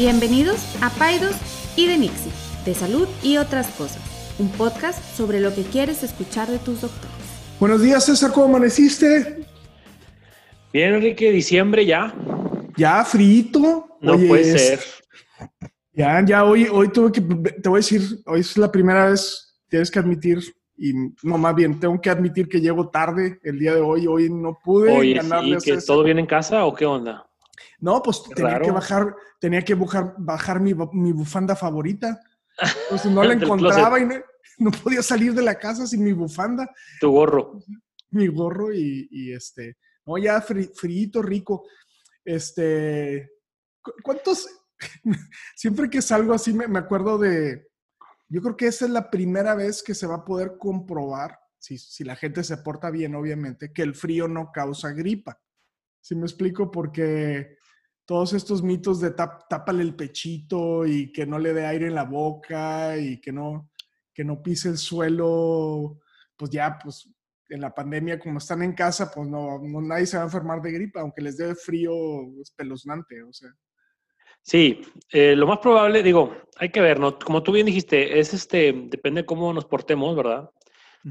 Bienvenidos a Paidos y de Nixie, de salud y otras cosas, un podcast sobre lo que quieres escuchar de tus doctores. Buenos días, César, ¿cómo amaneciste? Bien, Enrique, diciembre ya. Ya, frito. No puede ser. Ya, ya, hoy, hoy tuve que, te voy a decir, hoy es la primera vez, tienes que admitir, y no, más bien, tengo que admitir que llego tarde el día de hoy, hoy no pude Oye, ganarle sí, a que César. todo bien en casa o qué onda? No, pues tenía raro. que bajar, tenía que bajar, bajar mi, mi bufanda favorita. Pues no la encontraba y no, no podía salir de la casa sin mi bufanda. Tu gorro. mi gorro y, y, este, no, ya fri, frito, rico. Este, ¿cu- ¿cuántos? Siempre que salgo así me, me acuerdo de, yo creo que esa es la primera vez que se va a poder comprobar, si, si la gente se porta bien, obviamente, que el frío no causa gripa. ¿Sí me explico? Porque todos estos mitos de tap- tápale el pechito y que no le dé aire en la boca y que no, que no pise el suelo, pues ya, pues en la pandemia, como están en casa, pues no, no nadie se va a enfermar de gripa, aunque les dé frío espeluznante, o sea. Sí, eh, lo más probable, digo, hay que ver, ¿no? Como tú bien dijiste, es este, depende de cómo nos portemos, ¿verdad?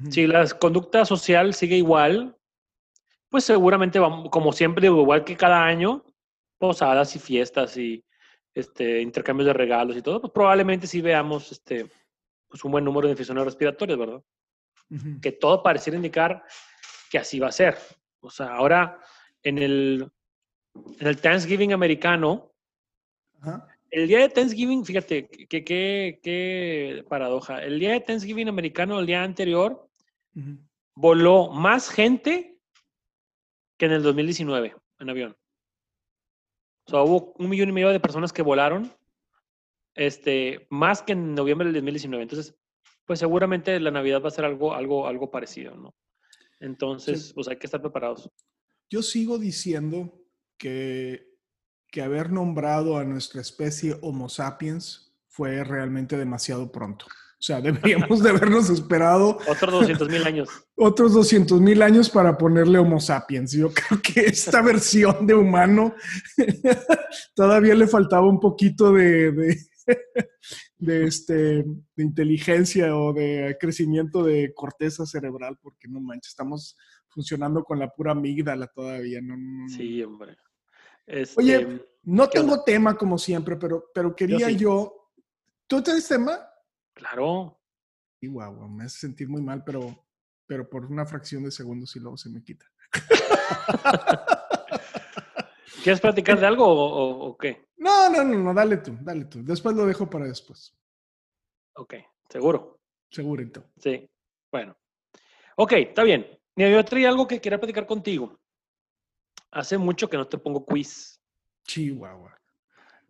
Si la conducta social sigue igual, pues seguramente vamos, como siempre, digo, igual que cada año, posadas y fiestas y este, intercambios de regalos y todo, pues probablemente sí veamos este, pues un buen número de infecciones respiratorias, ¿verdad? Que todo pareciera indicar que así va a ser. O sea, ahora en el, en el Thanksgiving americano, el día de Thanksgiving, fíjate, qué qué- qué paradoja. El día de Thanksgiving americano, el día anterior, voló más gente que en el 2019 en avión. O sea, hubo un millón y medio de personas que volaron, este, más que en noviembre del 2019. Entonces, pues seguramente la Navidad va a ser algo, algo, algo parecido, ¿no? Entonces, Sí. pues hay que estar preparados. Yo sigo diciendo que, que haber nombrado a nuestra especie Homo sapiens fue realmente demasiado pronto. O sea, deberíamos de habernos esperado Otros 200 mil años. otros 200 mil años para ponerle Homo sapiens. Yo creo que esta versión de humano todavía le faltaba un poquito de, de, de este, de inteligencia o de crecimiento de corteza cerebral, porque no manches, estamos funcionando con la pura amígdala todavía. No, no, no. Sí, hombre. Este. Oye, no ¿qué tengo onda? tema como siempre, pero, pero quería sí. yo. ¿Tú tienes tema? Claro. Y guau, me hace sentir muy mal, pero, pero por una fracción de segundos y luego se me quita. ¿Quieres platicar de algo o, qué? No, no, no, no, dale tú, dale tú. Después lo dejo para después. Ok, seguro. Segurito. Sí. Bueno. Ok, está bien. Yo traía algo que quería platicar contigo. Hace mucho que no te pongo quiz. Chihuahua.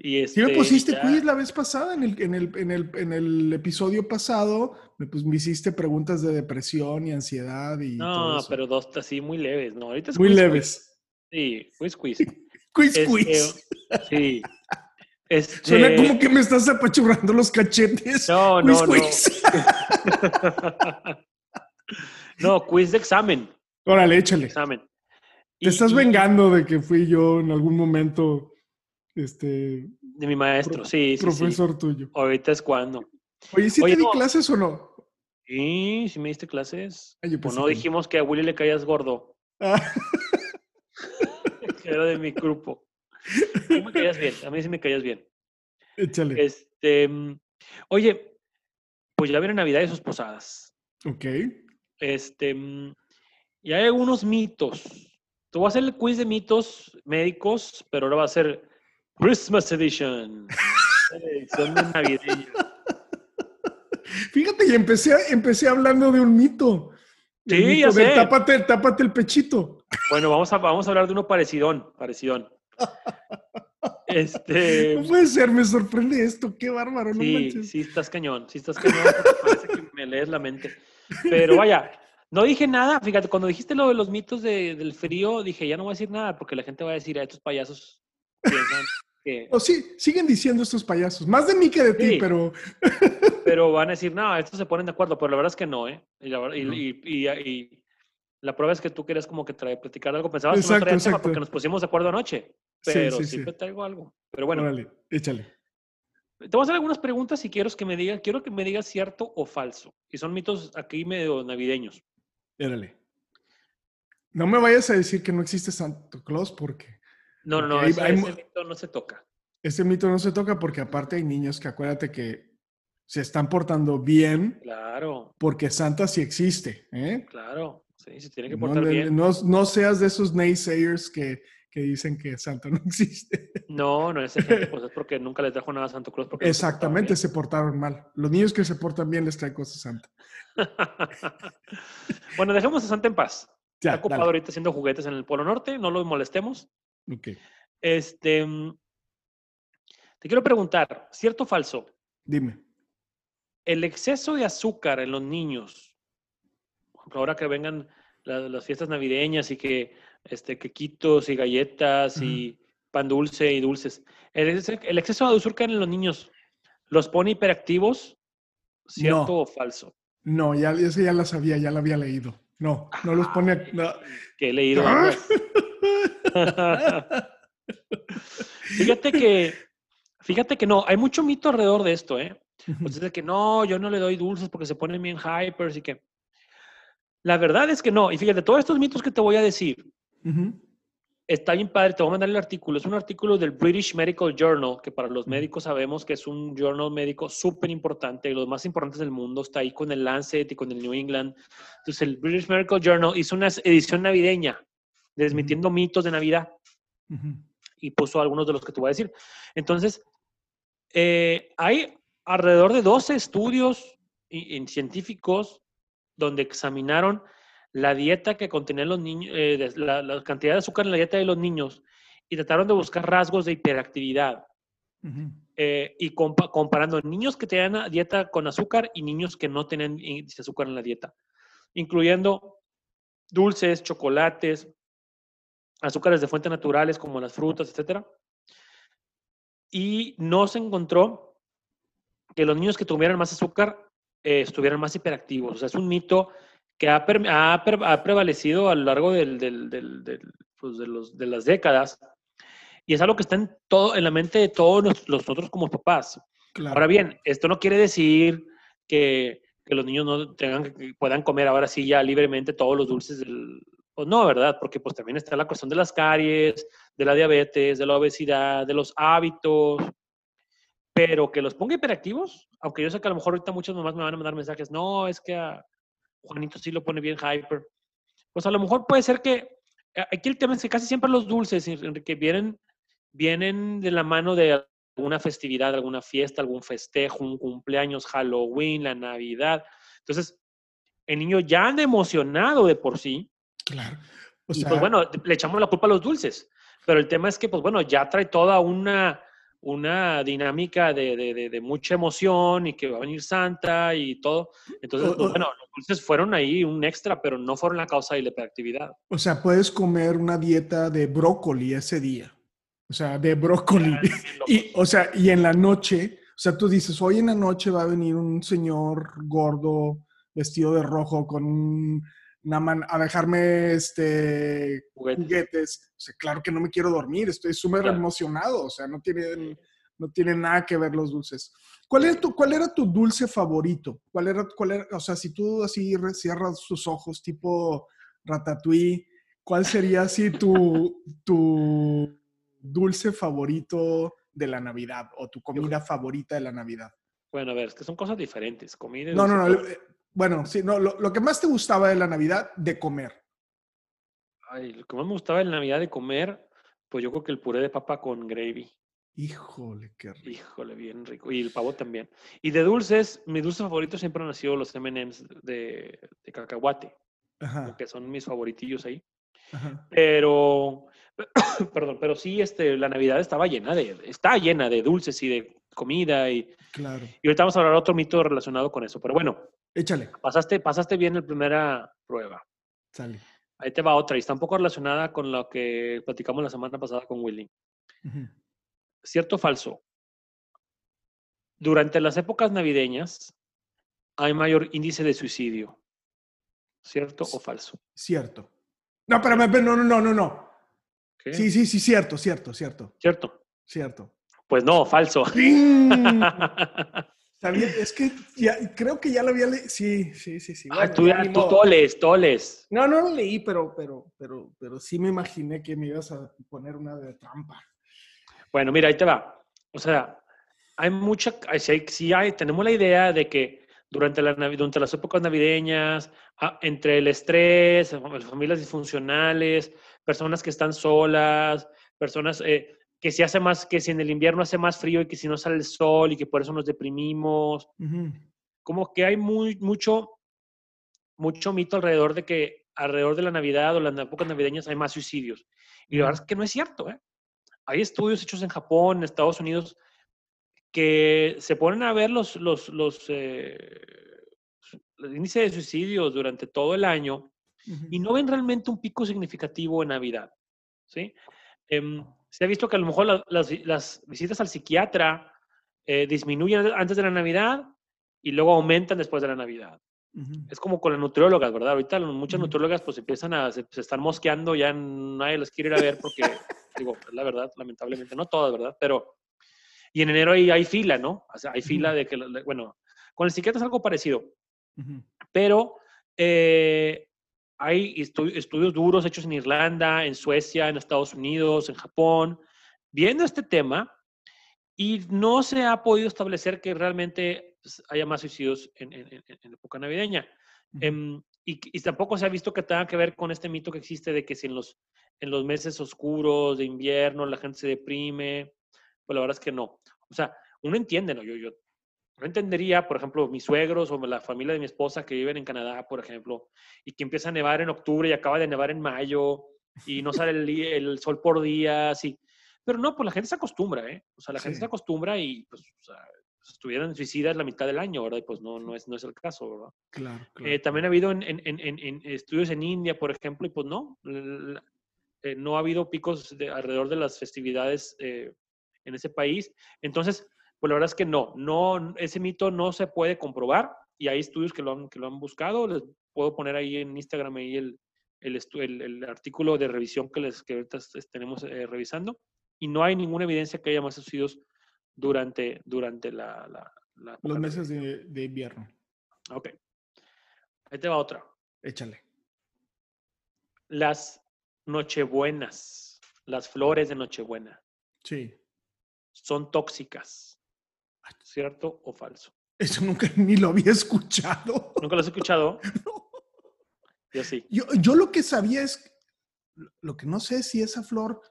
Y Sí me este, pusiste ya- quiz la vez pasada, en el, en el, en el, en el episodio pasado, me, pues, me hiciste preguntas de depresión y ansiedad y todo No, eso. pero dos así muy leves, ¿no? Ahorita es Muy quiz, leves. quiz. Sí, quiz, quiz. Quiz, Este, quiz. Sí. Este, Suena como que me estás apachurrando los cachetes. No, quiz, no, no. quiz. no, quiz de examen. Órale, échale. Examen. Te Y- estás y- vengando de que fui yo en algún momento, este, De mi maestro, sí, sí, sí. profesor tuyo. Ahorita es cuando. Oye, ¿sí Oye, te di clases o no? Sí, sí me diste clases. Ay, yo O no dijimos que a Willy le caías gordo, Ah, era de mi grupo. Tú me caías bien, a mí sí me caías bien. échale. Este, oye, pues ya viene Navidad y sus posadas. Ok. Este, y hay algunos mitos. Te voy a hacer el quiz de mitos médicos, pero ahora va a ser Christmas Edition. Edición de navideña. Fíjate, y empecé, empecé hablando de un mito. El Sí, mito ya de sé. Tápate, tápate el pechito. Bueno, vamos a, vamos a hablar de uno parecidón, parecidón. Este, No puede ser, me sorprende esto. Qué bárbaro, no sí, manches. sí estás cañón, sí estás cañón, parece que me lees la mente. Pero vaya, no dije nada, fíjate, cuando dijiste lo de los mitos de- del frío, dije, ya no voy a decir nada, porque la gente va a decir, a estos payasos piensan que... O sí, siguen diciendo estos payasos. Más de mí que de ti, pero. Pero van a decir, no, estos se ponen de acuerdo, pero la verdad es que no, ¿eh? Y la, y- No. y- y- y la prueba es que tú querías como que traer, platicar algo, pensabas que no Exacto, traía tema exacto. porque nos pusimos de acuerdo anoche, Sí, pero sí, sí, traigo algo. Pero bueno, Órale, échale. Te voy a hacer algunas preguntas si quiero que me digas, quiero que me digas cierto o falso. Y son mitos aquí medio navideños. Érale. No me vayas a decir que no existe Santo Claus porque... No, no, ese, hay- ese mito no se toca. Ese mito no se toca porque aparte hay niños que acuérdate que se están portando bien Claro, porque Santa sí existe. ¿eh? claro. Sí, se tiene que portar no- bien. no- no seas de esos naysayers que, que dicen que Santa no existe. No, no es ese, pues es porque nunca le trajo nada a Santo Claus. porque se Exactamente, se portaron mal. Los niños que se portan bien les trae cosas Santa. bueno, dejemos a Santa en paz. Ya, Está ocupado dale. ahorita haciendo juguetes en el Polo Norte, no lo molestemos. Ok, Este, mm, te quiero preguntar, ¿cierto o falso? dime. El exceso de azúcar en los niños, ahora que vengan la- las fiestas navideñas y que este, quequitos y galletas y pan dulce y dulces, el, ex- el exceso de azúcar en los niños, ¿los pone hiperactivos? ¿Cierto No. o falso? No, ya, ese ya la sabía, ya la había leído. No, no los pone... no. Que he leído. antes. fíjate que, fíjate que no, hay mucho mito alrededor de esto, ¿eh? Pues es de que no, yo no le doy dulces porque se ponen bien hypers y que. La verdad es que no. Y fíjate, todos estos mitos que te voy a decir, Ujú. está bien padre. Te voy a mandar el artículo. Es un artículo del British Medical Journal, que para los médicos sabemos que es un journal médico súper importante, los más importantes del mundo. Está ahí con el Lancet y con el New England. Entonces, el British Medical Journal hizo una edición navideña, desmitiendo mitos de Navidad. Y puso algunos de los que te voy a decir. Entonces, eh, hay alrededor de 12 estudios en científicos donde examinaron la dieta que contenían los niños, eh, la, la cantidad de azúcar en la dieta de los niños y trataron de buscar rasgos de hiperactividad. Eh, y compa- comparando niños que tenían dieta con azúcar y niños que no tenían azúcar en la dieta, incluyendo dulces, chocolates, azúcares de fuentes naturales como las frutas, etcétera. Y no se encontró que los niños que tuvieran más azúcar eh, estuvieran más hiperactivos. O sea, es un mito que ha, prevalecido a lo largo del- del- del- del- pues, de, los- de las décadas y es algo que está en, todo, en la mente de todos nosotros como papás. Claro. Ahora bien, esto no quiere decir que, que los niños no tengan, que puedan comer ahora sí ya libremente todos los dulces del... No, ¿verdad? Porque pues también está la cuestión de las caries, de la diabetes, de la obesidad, de los hábitos, pero que los ponga hiperactivos, aunque yo sé que a lo mejor ahorita muchas mamás me van a mandar mensajes, no, es que Juanito sí lo pone bien hyper. Pues a lo mejor puede ser que, a- aquí el tema es que casi siempre los dulces, Enrique, vienen, vienen de la mano de alguna festividad, alguna fiesta, algún festejo, un cumpleaños, Halloween, la Navidad. Entonces, el niño ya anda emocionado de por sí, Claro. O y sea, pues bueno, le echamos la culpa a los dulces. Pero el tema es que, pues bueno, ya trae toda una, una dinámica de, de- de- de mucha emoción y que va a venir Santa y todo. Entonces, pues bueno, los dulces fueron ahí un extra, pero no fueron la causa de la hiperactividad. o sea, puedes comer una dieta de brócoli ese día. O sea, de brócoli. Y, o sea, y en la noche, o sea, tú dices, hoy en la noche va a venir un señor gordo vestido de rojo con un, una man- a dejarme este, Juguetes. juguetes. O sea, claro que no me quiero dormir, estoy súper Claro. emocionado. O sea, no tienen, no tienen nada que ver los dulces. ¿Cuál era tu, cuál era tu dulce favorito? ¿Cuál era, cuál era, o sea, si tú así cierras tus ojos tipo ratatouille, ¿cuál sería así tu, tu dulce favorito de la Navidad o tu comida favorita de la Navidad? Bueno, a ver, es que son cosas diferentes. Comida No, no, no. Bueno, sí, no, lo, lo que más te gustaba de la Navidad de comer. Ay, lo que más me gustaba en Navidad de comer, pues yo creo que el puré de papa con gravy. Híjole, qué rico. Híjole, bien rico. Y el pavo también. Y de dulces, mi dulce favorito siempre han sido los M&M's de, de cacahuate, Ajá, que son mis favoritillos ahí. ajá. Pero, perdón, pero sí, este, la Navidad estaba llena de, está llena de dulces y de comida. Y, Claro. y ahorita vamos a hablar de otro mito relacionado con eso. Pero bueno, Échale, pasaste, pasaste bien la primera prueba. sale. Ahí te va otra y está un poco relacionada con lo que platicamos la semana pasada con Willy. Ujú. ¿Cierto o falso? Durante las épocas navideñas hay mayor índice de suicidio. ¿Cierto o falso? Cierto. No, espérame, no, no, no, no, no. ¿Qué? Sí, sí, sí, cierto, cierto, cierto, ¿Cierto? cierto. Pues no, falso. Es que ya, creo que ya lo había leído. Sí, sí, sí, sí. Ah, tú, ya, tú toles, toles. No, no lo leí, pero, pero, pero, pero sí me imaginé que me ibas a poner una de trampa. Bueno, mira, ahí te va. O sea, hay mucha, sí hay, tenemos la idea de que durante, la, durante las épocas navideñas, ah, entre el estrés, familias disfuncionales, personas que están solas, personas eh, que si hace más, que si en el invierno hace más frío y que si no sale el sol y que por eso nos deprimimos. Como que hay muy, mucho, mucho mito alrededor de que alrededor de la Navidad o las épocas navideñas hay más suicidios. Y la verdad es que no es cierto. ¿eh? Hay estudios hechos en Japón, en Estados Unidos, que se ponen a ver los, los, los, eh, índices de suicidios durante todo el año y no ven realmente un pico significativo en Navidad. ¿sí? Em, se ha visto que a lo mejor las, visitas al psiquiatra eh, disminuyen antes de la Navidad y luego aumentan después de la Navidad. Es como con las nutriólogas, ¿verdad? Ahorita muchas nutriólogas pues empiezan a, se, están mosqueando, ya nadie las quiere ir a ver porque, digo, es la verdad, lamentablemente, no todas, ¿verdad? Pero, y en enero hay, hay fila, ¿no? O sea, hay fila de que, bueno, con el psiquiatra es algo parecido, pero eh, hay estudios duros hechos en Irlanda, en Suecia, en Estados Unidos, en Japón, viendo este tema y no se ha podido establecer que realmente haya más suicidios en, en, época navideña. Em, y, tampoco se ha visto que tenga que ver con este mito que existe de que si en los, en los meses oscuros de invierno la gente se deprime, pues la verdad es que no. O sea, uno entiende, ¿no? Yo, yo no entendería, por ejemplo, mis suegros o la familia de mi esposa que viven en Canadá, por ejemplo, y que empieza a nevar en octubre y acaba de nevar en mayo y no sale el, sol por días. Y... Pero no, pues la gente se acostumbra, ¿eh? O sea, la gente se acostumbra y pues, o sea, estuvieran suicidas la mitad del año, ¿verdad? Y pues no, no, es, no es el caso, ¿verdad? Claro. Eh, también ha habido en, en, en, en, estudios en India, por ejemplo, y pues no, eh, no ha habido picos de, alrededor de las festividades eh, en ese país. Entonces, pues la verdad es que no, no, ese mito no se puede comprobar y hay estudios que lo han, que lo han buscado. Les puedo poner ahí en Instagram ahí el, el, el, artículo de revisión que, les, que ahorita tenemos eh, revisando y no hay ninguna evidencia que haya más suicidios durante, durante la, la, Los meses de, de, invierno. Ok. Ahí te va otra. Échale. Las nochebuenas, las flores de nochebuena. Sí. Son tóxicas. ¿Cierto o falso? Eso nunca ni lo había escuchado. ¿Nunca lo has escuchado? Yo sí. Yo, lo que sabía es, lo que no sé si esa flor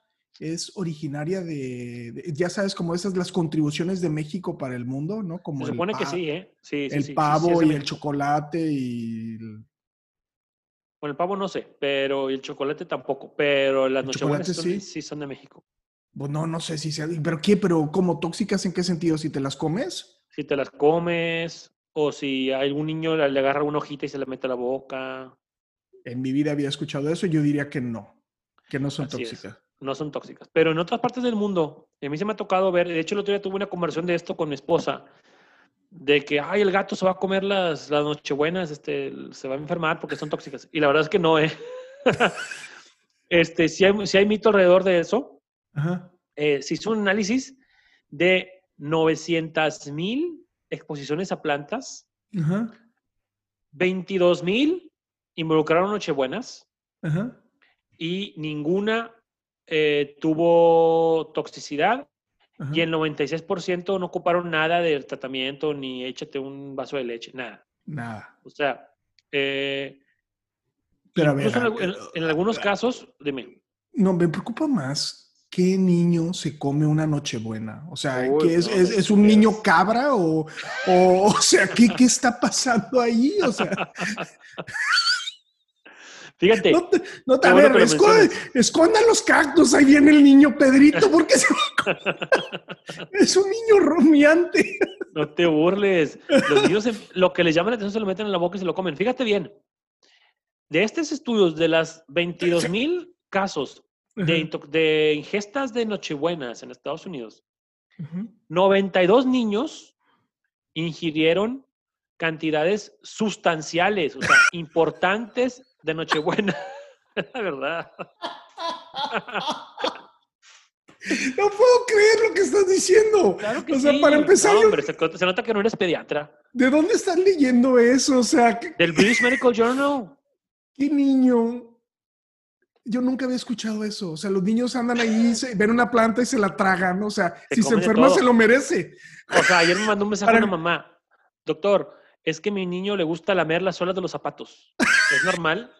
es originaria de, ya sabes, como esas las contribuciones de México para el mundo, ¿no? Como Se supone que sí, ¿eh? Sí, sí El pavo y el chocolate y... Bueno, el pavo no sé, pero el chocolate tampoco, pero las nochebuenas sí? sí son de México. Pues no, no sé si sea. ¿Pero qué? ¿Pero como tóxicas en qué sentido? ¿Si te las comes? Si te las comes, o si a algún niño le agarra una hojita y se le mete a la boca. En mi vida había escuchado eso, yo diría que no, que no son tóxicas. No son tóxicas. Pero en otras partes del mundo, a mí se me ha tocado ver, de hecho el otro día tuve una conversación de esto con mi esposa, de que, ay, el gato se va a comer las, las nochebuenas, este, se va a enfermar porque son tóxicas. Y la verdad es que no, ¿eh? este, si hay, si hay mito alrededor de eso, eh, se hizo un análisis de 900 mil exposiciones a plantas, 22 mil involucraron Nochebuenas. Y ninguna eh, tuvo toxicidad. Y el 96% no ocuparon nada del tratamiento ni échate un vaso de leche, nada. Nada. O sea, eh, Pero en, en, algunos casos, dime. No, me preocupa más ¿qué niño se come una nochebuena? O sea, ¿qué es, es, un niño cabra o, o, o sea, ¿qué, ¿qué, está pasando ahí? O sea... Fíjate. No te, no te a ver, escondan los cactus, ahí viene el niño Pedrito, porque se es un niño rumiante. No te burles. Los niños, lo que les llama la atención se lo meten en la boca y se lo comen. Fíjate bien. De estos estudios, de las 22 mil casos de, ingestas de Nochebuenas en Estados Unidos, 92 niños ingirieron cantidades sustanciales, o sea, importantes de Nochebuena. la verdad. No puedo creer lo que estás diciendo. Claro que o sea, sí. para empezar, No, hombre, se, se nota que no eres pediatra. ¿de dónde estás leyendo eso? O sea, ¿qué, Del British Medical Journal. qué niño? Yo nunca había escuchado eso. O sea, los niños andan ahí, se, ven una planta y se la tragan. O sea, Se si se enferma, se lo merece. O sea, ayer me mandó un mensaje Para- una mamá. Doctor, es que a mi niño le gusta lamer las suelas de los zapatos. ¿Es normal?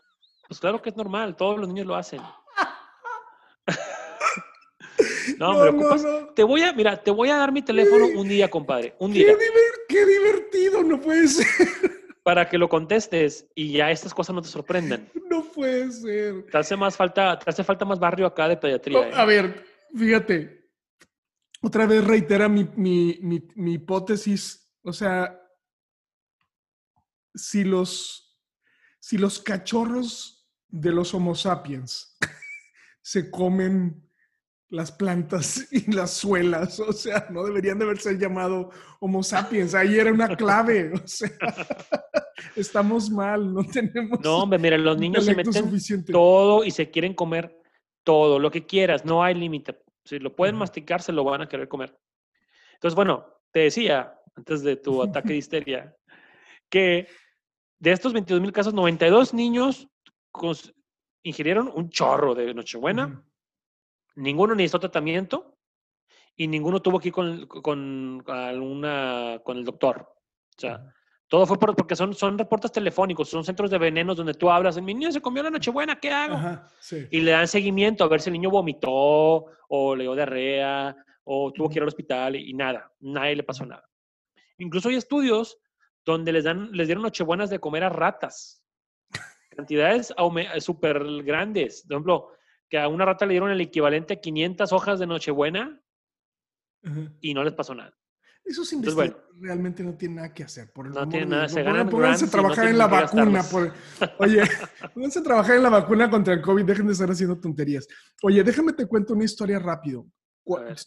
Pues claro que es normal. Todos los niños lo hacen. No, me ocupas. no. Te voy a, mira, te voy a dar mi teléfono un día, compadre. Un Qué, día. diver- qué divertido, no puede ser. Para que lo contestes y ya estas cosas no te sorprendan. No puede ser. Te hace más falta, te hace falta más barrio acá de No, pediatría. ¿eh? a ver, fíjate. Otra vez reitera mi, mi- mi- mi hipótesis. O sea, si los, si los cachorros de los Homo sapiens se comen las plantas y las suelas, o sea, no deberían de haberse llamado Homo sapiens. Ahí era una clave. O sea, estamos mal, no tenemos No, hombre, mira, los niños se meten suficiente. todo y se quieren comer todo, lo que quieras, no hay límite. Si lo pueden masticar, se lo van a querer comer. Entonces, bueno, te decía, antes de tu ataque de histeria, que de estos 22 mil casos, 92 niños ingirieron un chorro de Nochebuena. Ninguno necesitó tratamiento y ninguno tuvo que ir con, con, alguna, con el doctor. O sea, todo fue por- porque son, son reportes telefónicos, son centros de venenos donde tú hablas, mi niño se comió la Nochebuena, ¿qué hago? Ajá, sí. Y le dan seguimiento a ver si el niño vomitó o le dio diarrea o tuvo que ir al hospital y, y nada, nadie le pasó nada. Incluso hay estudios donde les, dan, les dieron Nochebuenas de comer a ratas. Cantidades súper grandes. Por ejemplo, que a una rata le dieron el equivalente a 500 hojas de Nochebuena Ajá. y no les pasó nada. Esos investigadores realmente no tienen nada que hacer. Por el No tienen de nada, Dios. se No, ganan pónganse a no trabajar en la vacuna. por- Oye, pónganse a trabajar en la vacuna contra el COVID. Dejen de estar haciendo tonterías. Oye, déjame te cuento una historia rápido.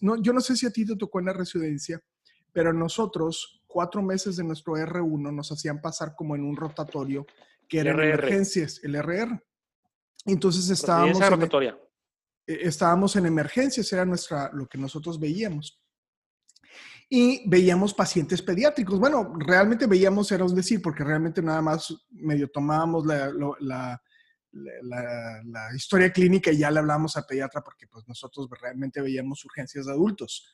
No, yo no sé si a ti te tocó en la residencia, pero nosotros, cuatro meses de nuestro R1, nos hacían pasar como en un rotatorio que era emergencias, el RR. Entonces estábamos en, rotatoria. eh, estábamos en emergencias, era nuestra, lo que nosotros veíamos. Y veíamos pacientes pediátricos. Bueno, realmente veíamos, era un decir, porque realmente nada más medio tomábamos la, lo- la- la- la- la historia clínica y ya le hablábamos al pediatra porque pues nosotros realmente veíamos urgencias de adultos.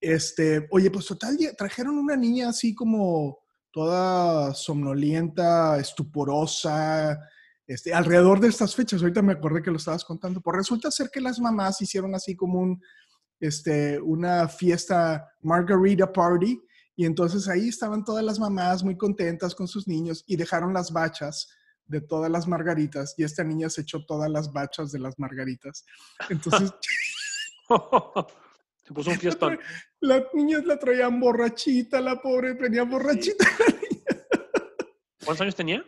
Este, oye, pues total, trajeron una niña así como toda somnolienta, estuporosa, este, alrededor de estas fechas, ahorita me acordé que lo estabas contando, pues resulta ser que las mamás hicieron así como un, este, una fiesta margarita party y entonces ahí estaban todas las mamás muy contentas con sus niños y dejaron las bachas de todas las margaritas y esta niña se echó todas las bachas de las margaritas. Entonces Se puso un fiestón. las niñas la traían borrachita, la pobre venía borrachita. ¿Cuántos años tenía?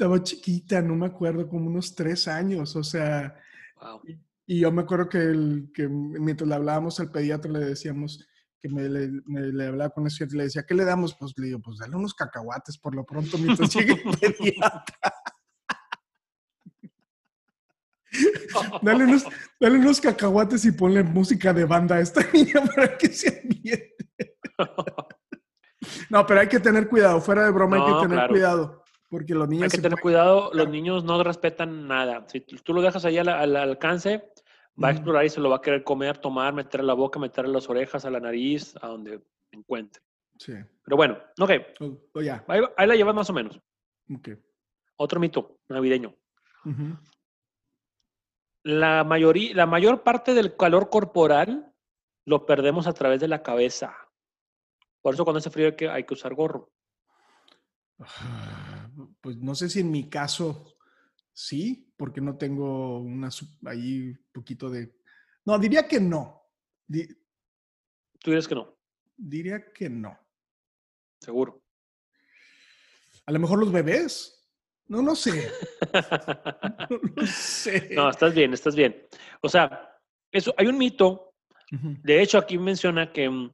Estaba chiquita, no me acuerdo, como unos tres años, o sea, Wow. Y yo me acuerdo que, el, que mientras le hablábamos al pediatra le decíamos que me le, me- le hablaba con el estudiante y le decía, ¿qué le damos? Pues le digo, pues dale unos cacahuates por lo pronto mientras llegue el pediatra. Dale unos, dale unos cacahuates y ponle música de banda a esta niña para que se ambiente. No, pero hay que tener cuidado, fuera de broma hay No, que tener claro. cuidado, porque los niños Hay que tener pueden- cuidado, los niños no respetan nada. Si tú lo dejas ahí al, al alcance, va a explorar y se lo va a querer comer, tomar, meter a la boca, meter a las orejas, a la nariz, a donde encuentre. Sí, Pero bueno, ok, o- o ya, ahí, ahí la llevas más o menos. ok. Otro mito navideño. Ujú. La, mayoría, la mayor parte del calor corporal lo perdemos a través de la cabeza. Por eso cuando hace frío hay que, hay que usar gorro. Pues no sé si en mi caso sí, porque no tengo una ahí poquito de. No, diría que no. Di- Tú dices que no, diría que no. seguro. A lo mejor los bebés. No, no sé. No, no sé. no, estás bien, estás bien. O sea, eso, hay un mito De hecho, aquí menciona que mm,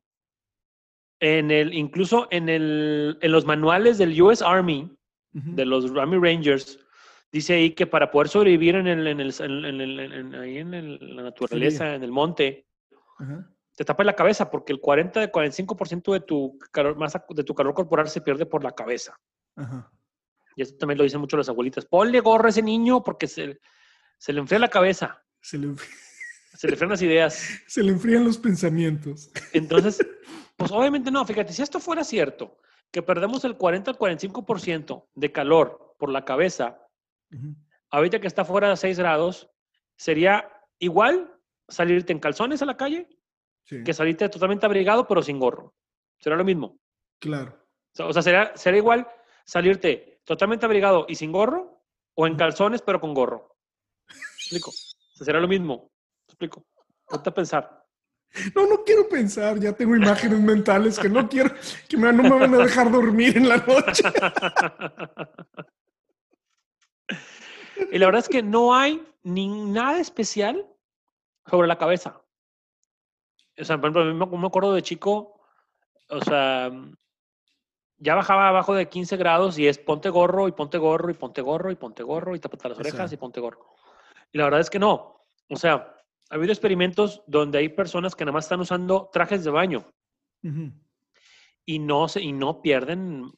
en el, incluso en, el, en los manuales del US Army, de los Army Rangers, dice ahí que para poder sobrevivir en, el, en, el, en, el- en ahí la naturaleza, en el monte, te tapas la cabeza porque el 40 de 45% de tu calor, masa, de tu calor corporal se pierde por la cabeza. Ajá. Y esto también lo dicen mucho las abuelitas. Ponle gorro a ese niño porque se, se le enfría la cabeza, Se le, se le enfrían las ideas. se le enfrían los pensamientos. Entonces, pues obviamente no. Fíjate, si esto fuera cierto, que perdemos el 40 al 45% de calor por la cabeza, Ujú. ahorita que está fuera de 6 grados, sería igual salirte en calzones a la calle Sí, que salirte totalmente abrigado pero sin gorro. Será lo mismo. claro. O sea, será, será igual salirte totalmente abrigado y sin gorro o en calzones pero con gorro. ¿Me explico? O sea, será lo mismo. ¿Me explico? Ponte a pensar. No, no quiero pensar, ya tengo imágenes mentales que no quiero, que me- no me van a dejar dormir en la noche. y la verdad es que no hay ni nada especial sobre la cabeza. O sea, por ejemplo, a mí me me acuerdo de chico, o sea, ya bajaba abajo de 15 grados y es ponte gorro y ponte gorro y ponte gorro y ponte gorro y tapate las orejas y ponte gorro. Y la verdad es que no. O sea, ha habido experimentos donde hay personas que nada más están usando trajes de baño y no, se, y no pierden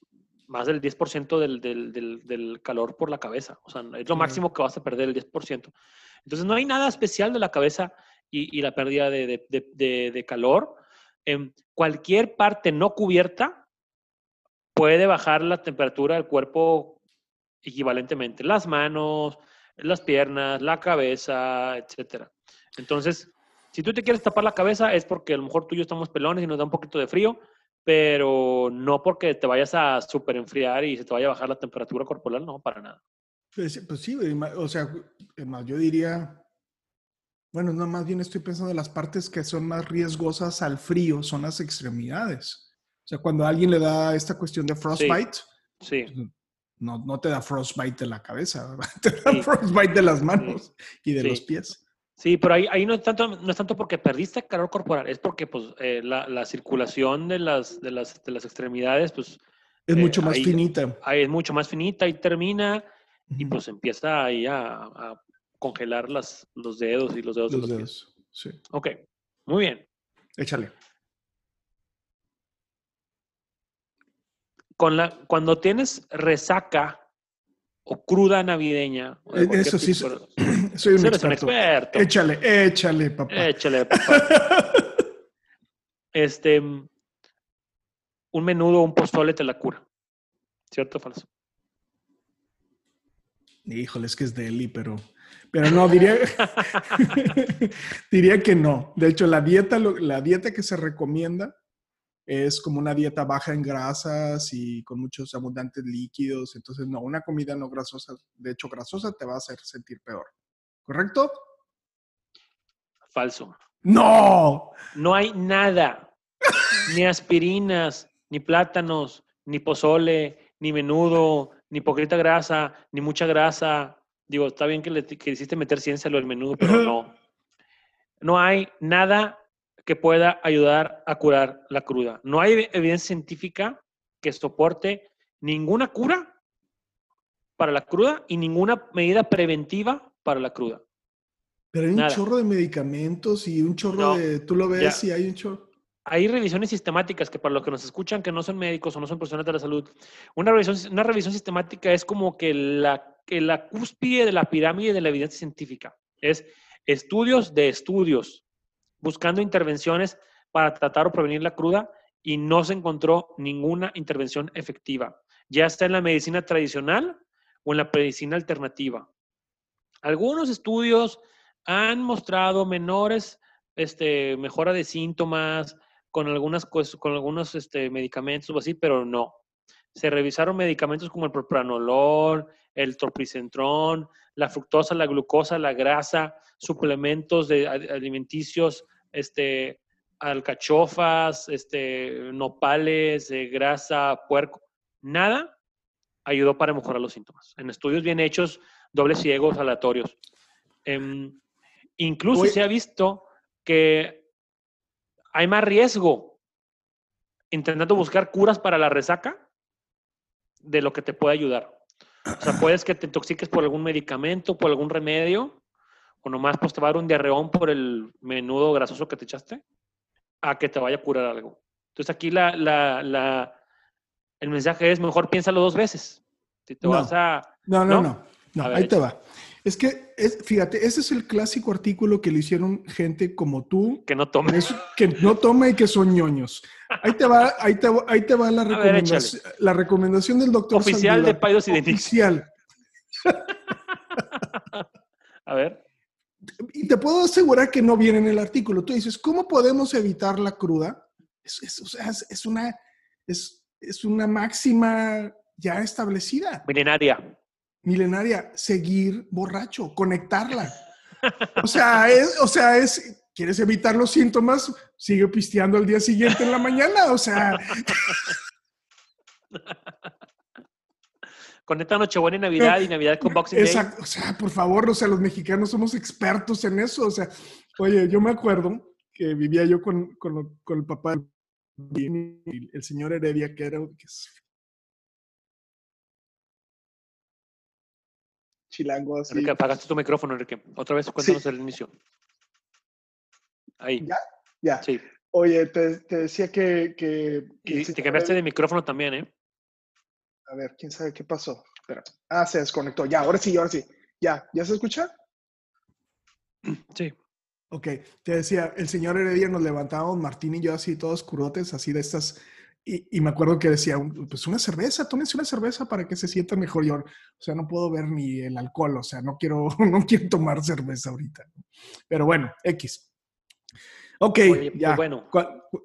más del 10% del, del, del, del calor por la cabeza. O sea, es lo máximo que vas a perder, el 10%. Entonces, no hay nada especial de la cabeza y, y la pérdida de, de- de- de- de calor. En cualquier parte no cubierta puede bajar la temperatura del cuerpo equivalentemente. Las manos, las piernas, la cabeza, etcétera. Entonces, si tú te quieres tapar la cabeza es porque a lo mejor tú y yo estamos pelones y nos da un poquito de frío, pero no porque te vayas a super enfriar y se te vaya a bajar la temperatura corporal, no, para nada. Pues, pues sí, o sea, yo diría, bueno, no, más bien estoy pensando en las partes que son más riesgosas al frío, son las extremidades. O sea, cuando a alguien le da esta cuestión de frostbite, Sí, no, no te da frostbite de la cabeza, te da Sí. frostbite de las manos y de Sí. los pies. Sí, pero ahí, ahí no, es tanto, no es tanto porque perdiste calor corporal, es porque pues, eh, la, la circulación de las, de, las, de las extremidades pues, Es Eh, mucho más ahí- finita. ahí es mucho más finita y termina y pues empieza ahí a, a congelar las, los dedos y los dedos Los de los pies. dedos. Sí. Ok, muy bien. Échale. Con la, cuando tienes resaca o cruda navideña. o Eh, eso sí, tipo Soy un Eres un experto. experto. Échale, échale, papá. Échale, papá. Este, un menudo o un pozole te la cura. ¿Cierto o falso? Híjole, es que es deli, pero, pero no, diría, diría que no. De hecho, la dieta, la dieta que se recomienda es como una dieta baja en grasas y con muchos abundantes líquidos. Entonces, no, una comida no grasosa, de hecho, grasosa te va a hacer sentir peor. ¿Correcto? Falso. ¡No! No hay nada, ni aspirinas, ni plátanos, ni pozole, ni menudo, ni poquita grasa, ni mucha grasa. Digo, está bien que le que hiciste meter ciencia a lo del menudo, pero no. No hay nada que pueda ayudar a curar la cruda. No hay ev- evidencia científica que soporte ninguna cura para la cruda y ninguna medida preventiva para la cruda. Pero hay un Nada. chorro de medicamentos y un chorro No, de... Tú lo ves ya. y hay un chorro... hay revisiones sistemáticas que para los que nos escuchan que no son médicos o no son profesionales de la salud, una revisión, una revisión sistemática es como que la, que la cúspide de la pirámide de la evidencia científica. Es estudios de estudios, buscando intervenciones para tratar o prevenir la cruda y no se encontró ninguna intervención efectiva, ya sea en la medicina tradicional o en la medicina alternativa. Algunos estudios han mostrado menores este, mejora de síntomas con, algunas, con algunos este, medicamentos o así, pero no. Se revisaron medicamentos como el propranolol, el tropicentrón, la fructosa, la glucosa, la grasa, suplementos de alimenticios, este, alcachofas, este, nopales, eh, grasa, puerco. Nada ayudó para mejorar los síntomas. En estudios bien hechos, dobles ciegos, aleatorios. Em, incluso se ha visto que hay más riesgo intentando buscar curas para la resaca de lo que te puede ayudar. O sea, puedes que te intoxiques por algún medicamento, por algún remedio, o nomás pues te va a dar un diarreón por el menudo grasoso que te echaste, a que te vaya a curar algo. Entonces aquí la, la, la, el mensaje es mejor piénsalo dos veces. Si te No. vas a... No, no, ¿No? no. No, ver, ahí te va. Es que, es, fíjate, ese es el clásico artículo que le hicieron gente como tú, Que no tomes. es- que no toma y que son ñoños. Ahí te va, ahí te, va- ahí te va la, ver, recomendación, la recomendación del doctor Oficial de Paidos y de. Oficial. A ver. Y te puedo asegurar que no viene en el artículo. Tú dices, ¿cómo podemos evitar la cruda? Es, es- o sea, es- es una, es, es una máxima ya establecida. Milenaria. Milenaria, seguir borracho, conectarla. O sea, es, o sea, es, ¿quieres evitar los síntomas? Sigue pisteando al día siguiente en la mañana. O sea, Conecta Nochebuena y Navidad y Navidad con Boxing Day. o sea, por favor, o sea, los mexicanos somos expertos en eso. O sea, oye, yo me acuerdo que vivía yo con, con el papá, y el señor Heredia, que era que es chilango así. Enrique, apagaste tu micrófono, Enrique. Otra vez, cuéntanos el inicio. Ahí. Ya, Ya. Sí. Oye, te, te decía que... que, que Y el te cambiaste de micrófono también, ¿eh? A ver, quién sabe qué pasó. Espera. Ah, se desconectó. Ya, ahora sí, ahora sí. Ya, ¿ya se escucha? Sí. Ok, te decía, el señor Heredia nos levantábamos, Martín y yo así, todos curotes, así de estas, y, y me acuerdo que decía, pues una cerveza, tómense una cerveza para que se sienta mejor. Yo, o sea, no puedo ver ni el alcohol, o sea, no quiero, no quiero tomar cerveza ahorita. Pero bueno, X. Ok, Oye, pues ya. bueno. ¿Cuál- cu-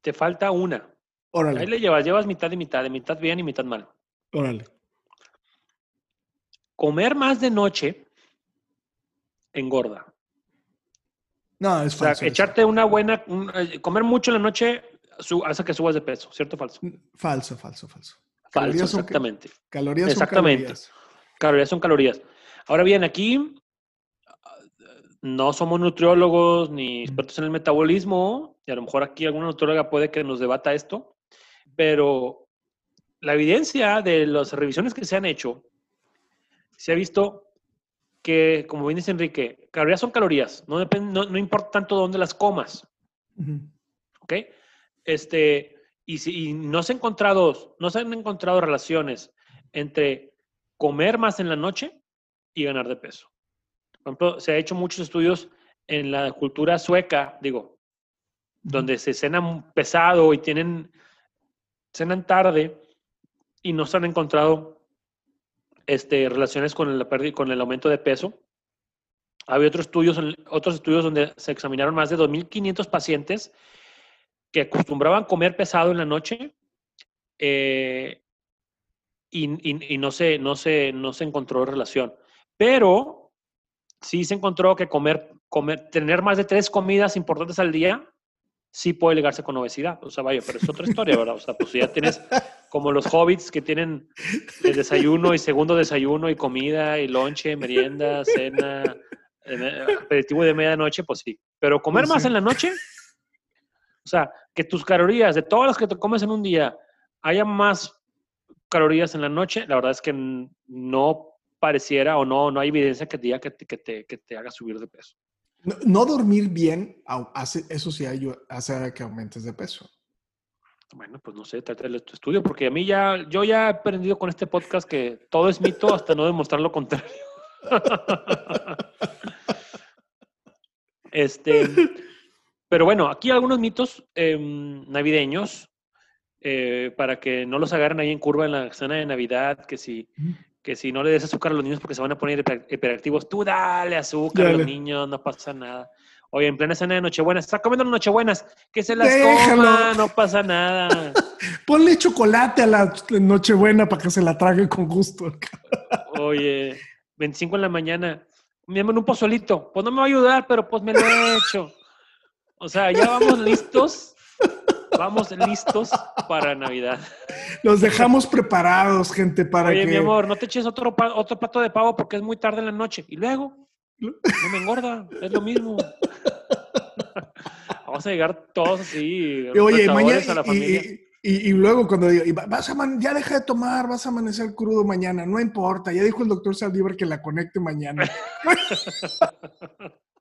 Te falta una. Órale, Ahí le llevas, llevas mitad y mitad, de mitad bien y mitad mal. órale. Comer más de noche engorda. No, es O sea, falso. eso. echarte una buena, un- eh, comer mucho en la noche su- hace que subas de peso, ¿cierto o falso? Falso, falso, falso. Falso, Calorías son ca- exactamente. Calorías Exactamente. son calorías. Calorías son calorías. Ahora bien, aquí no somos nutriólogos ni expertos en el metabolismo, y a lo mejor aquí alguna nutrióloga puede que nos debata esto, pero la evidencia de las revisiones que se han hecho, se ha visto que, como bien dice Enrique, calorías son calorías, no, depende, no, no importa tanto dónde las comas, Ujú. ¿ok? Este, y, si, y no se, ha encontrado, no se han encontrado relaciones entre comer más en la noche y ganar de peso. Por ejemplo, se ha hecho muchos estudios en la cultura sueca, digo, donde se cenan pesado y tienen, cenan tarde y no se han encontrado este, relaciones con el, con el aumento de peso. Había otros estudios, otros estudios donde se examinaron más de 2.500 pacientes que acostumbraban comer pesado en la noche eh, y, y- y no, se, no, se, no se encontró relación. Pero sí se encontró que comer, comer, tener más de tres comidas importantes al día sí puede ligarse con obesidad. O sea, vaya, pero es otra historia, ¿verdad? O sea, pues ya tienes como los hobbits que tienen el desayuno y segundo desayuno y comida y lonche, merienda, cena, eh, aperitivo de medianoche, pues sí. Pero comer Pues más en la noche, o sea, que tus calorías de todas las que te comes en un día haya más calorías en la noche, la verdad es que no pareciera o no, no hay evidencia que te diga que te, que te, que te haga subir de peso. No, no dormir bien hace, eso sí hace que aumentes de peso. Bueno, pues no sé, trata de tu estudio, porque a mí ya, yo ya he aprendido con este podcast que todo es mito hasta no demostrar lo contrario. este, pero bueno, aquí algunos mitos em, navideños eh, para que no los agarren ahí en curva en la cena de Navidad, que si, que si no le des azúcar a los niños porque se van a poner hiper- hiperactivos, tú dale azúcar a los niños, no pasa nada. Oye, en plena cena de Nochebuena, está comiendo Nochebuenas, que se las Déjalo. coma, no pasa nada. Ponle chocolate a la Nochebuena para que se la trague con gusto. Oye, 25 en la mañana, me llaman un pozolito. Pues no me va a ayudar, pero pues me lo he hecho. O sea, ya vamos listos. Vamos listos para Navidad. Los dejamos preparados, gente, para Oye, que... mi amor, no te eches otro, otro plato de pavo porque es muy tarde en la noche. Y luego, no me engorda, es lo mismo. Vamos a llegar todos así, Y, Oye, mañana, a la y, familia. y- Y, y luego cuando digo, y va- vas a aman- ya deja de tomar, vas a amanecer crudo mañana, no importa, ya dijo el doctor Saldívar que la conecte mañana.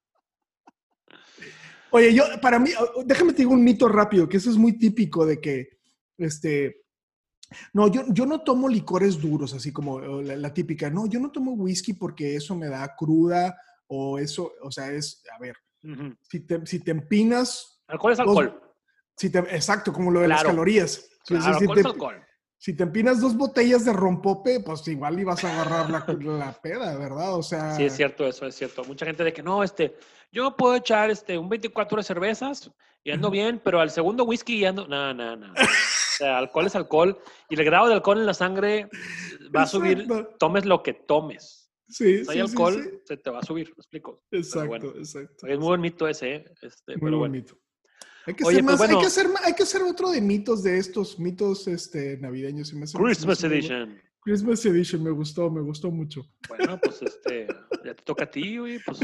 Oye, yo, para mí, déjame te digo un mito rápido, que eso es muy típico de que, este, no, yo, yo no tomo licores duros, así como la, la típica, no, yo no tomo whisky porque eso me da cruda o eso, o sea, es, a ver, si te, si te empinas, Alcohol es alcohol. si te, exacto, como lo de las calorías. Claro, si, alcohol es alcohol. Si te empinas dos botellas de rompope, pues igual ibas a agarrar la, la peda, ¿verdad? O sea, Sí, es cierto, eso es cierto. Mucha gente de que no, este, yo puedo echar este, un 24 de cervezas y ando bien, pero al segundo whisky ya ando. No, no, no. O sea, alcohol es alcohol y el grado de alcohol en la sangre va a subir, Exacto. tomes lo que tomes. Sí, Si hay sí, sí, alcohol, sí. se te va a subir, ¿me explico? Exacto, bueno, exacto. es muy buen mito ese, ¿eh? Este, Muy pero bueno. Hay que, Oye, hacer pues más, hay, que hacer, ma- hay que hacer otro de mitos de estos, mitos este, navideños. se me hace- Christmas Edition. Christmas Edition, me gustó, me gustó mucho. Bueno, pues este, ya te toca a ti, güey, pues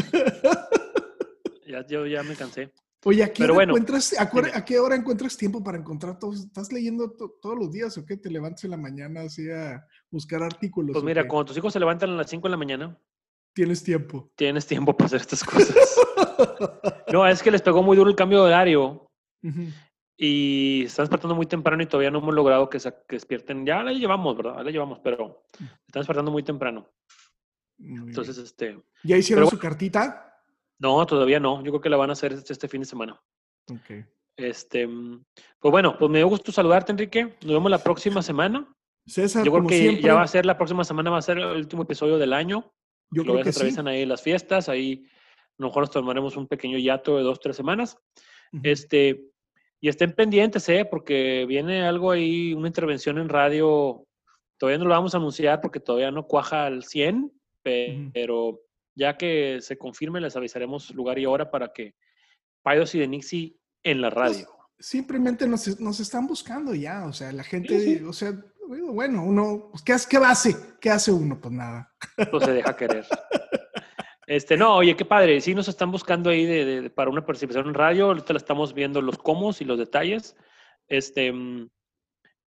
ya, yo ya me cansé. Oye, ¿a qué, Pero hora bueno, encuentras, a, a qué hora encuentras tiempo para encontrar todos? ¿Estás leyendo to- todos los días o qué? ¿Te levantas en la mañana así a buscar artículos? Pues mira, cuando tus hijos se levantan a las 5 de la mañana, Tienes tiempo. tienes tiempo para hacer estas cosas. No, es que les pegó muy duro el cambio de horario Ujú. y están despertando muy temprano y todavía no hemos logrado que, se, que despierten. Ya la llevamos, ¿verdad? Ya la llevamos, pero están despertando muy temprano. Muy Entonces, bien. este, ¿Ya hicieron pero su cartita? no, todavía no. Yo creo que la van a hacer este, este fin de semana. Ok. Este, mm, pues bueno, pues me dio gusto saludarte, Enrique. Nos vemos la próxima semana. César, Yo creo como que siempre, ya va a ser la próxima semana, va a ser el último episodio del año. yo creo que se sí. atraviesan ahí las fiestas, ahí a lo mejor nos tomaremos un pequeño hiato de dos, tres semanas. Este, y estén pendientes, ¿eh? Porque viene algo ahí, una intervención en radio. Todavía no lo vamos a anunciar porque todavía no cuaja al 100, pe- Ujú. pero ya que se confirme, les avisaremos lugar y hora para que Paidos y de Nixie en la radio. Simplemente nos, nos están buscando ya, o sea, la gente, Sí, sí. o sea, bueno, uno, pues, ¿qué, hace- ¿qué hace? ¿Qué hace uno? Pues nada. No se deja querer. Este, no, oye, qué padre. Sí nos están buscando ahí de, de- para una participación en radio. Ahorita la estamos viendo los cómo y los detalles. Este, mm,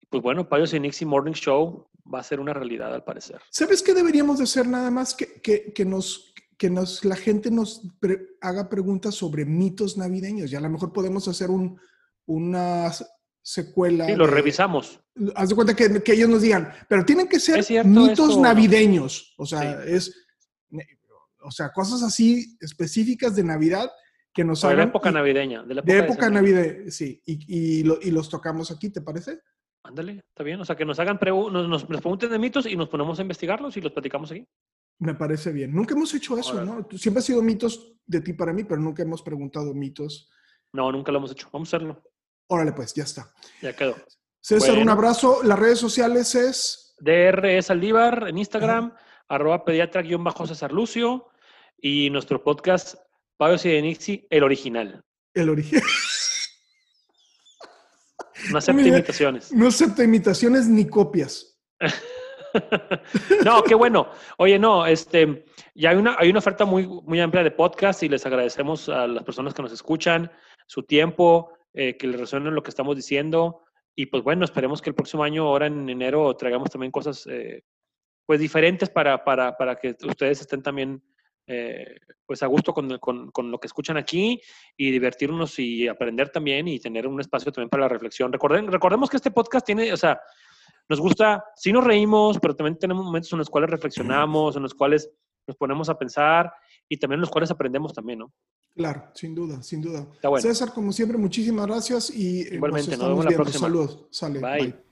pues bueno, Payos y Nixie Morning Show va a ser una realidad al parecer. ¿Sabes qué deberíamos de hacer nada más? Que, que, que nos, que nos, la gente nos pre- haga preguntas sobre mitos navideños y a lo mejor podemos hacer un, una secuela. Sí, lo de- revisamos. Haz de cuenta que, que ellos nos digan, pero tienen que ser ¿Es cierto mitos esto navideños. O sea, es, o sea, cosas así específicas de Navidad que nos O de la época y- navideña. De la época, de época navideña, sí. Y, y, lo- y los tocamos aquí, ¿te parece? Ándale, está bien. O sea, que nos hagan nos, nos, nos pregunten de mitos y nos ponemos a investigarlos y los platicamos aquí. Me parece bien. Nunca hemos hecho eso. ¿no? Siempre ha sido mitos de ti para mí, pero nunca hemos preguntado mitos. No, nunca lo hemos hecho. Vamos a hacerlo. Órale, pues, ya está. Ya quedó. César, un Bueno. abrazo. Las redes sociales es. DR Saldívar en Instagram, arroba pediatra-césar Lucio y nuestro podcast de Nixie, el original. El origen. No acepta imitaciones. No acepta imitaciones ni copias. no, qué bueno. Oye, no, este, ya hay una, hay una oferta muy, muy amplia de podcast y les agradecemos a las personas que nos escuchan su tiempo, eh, que les resuene lo que estamos diciendo. Y pues bueno, esperemos que el próximo año, ahora en enero, traigamos también cosas eh, pues diferentes para, para, para que ustedes estén también eh, pues a gusto con, con, con lo que escuchan aquí y divertirnos y aprender también y tener un espacio también para la reflexión. Recorden, recordemos que este podcast tiene, o sea, nos gusta, sí nos reímos, pero también tenemos momentos en los cuales reflexionamos, en los cuales nos ponemos a pensar y también en los cuales aprendemos también, ¿no? Claro, sin duda, sin duda. Está bueno. César, como siempre, muchísimas gracias y eh, Igualmente, nos nos vemos la viendo. próxima. Saludos. Sale. Bye. bye.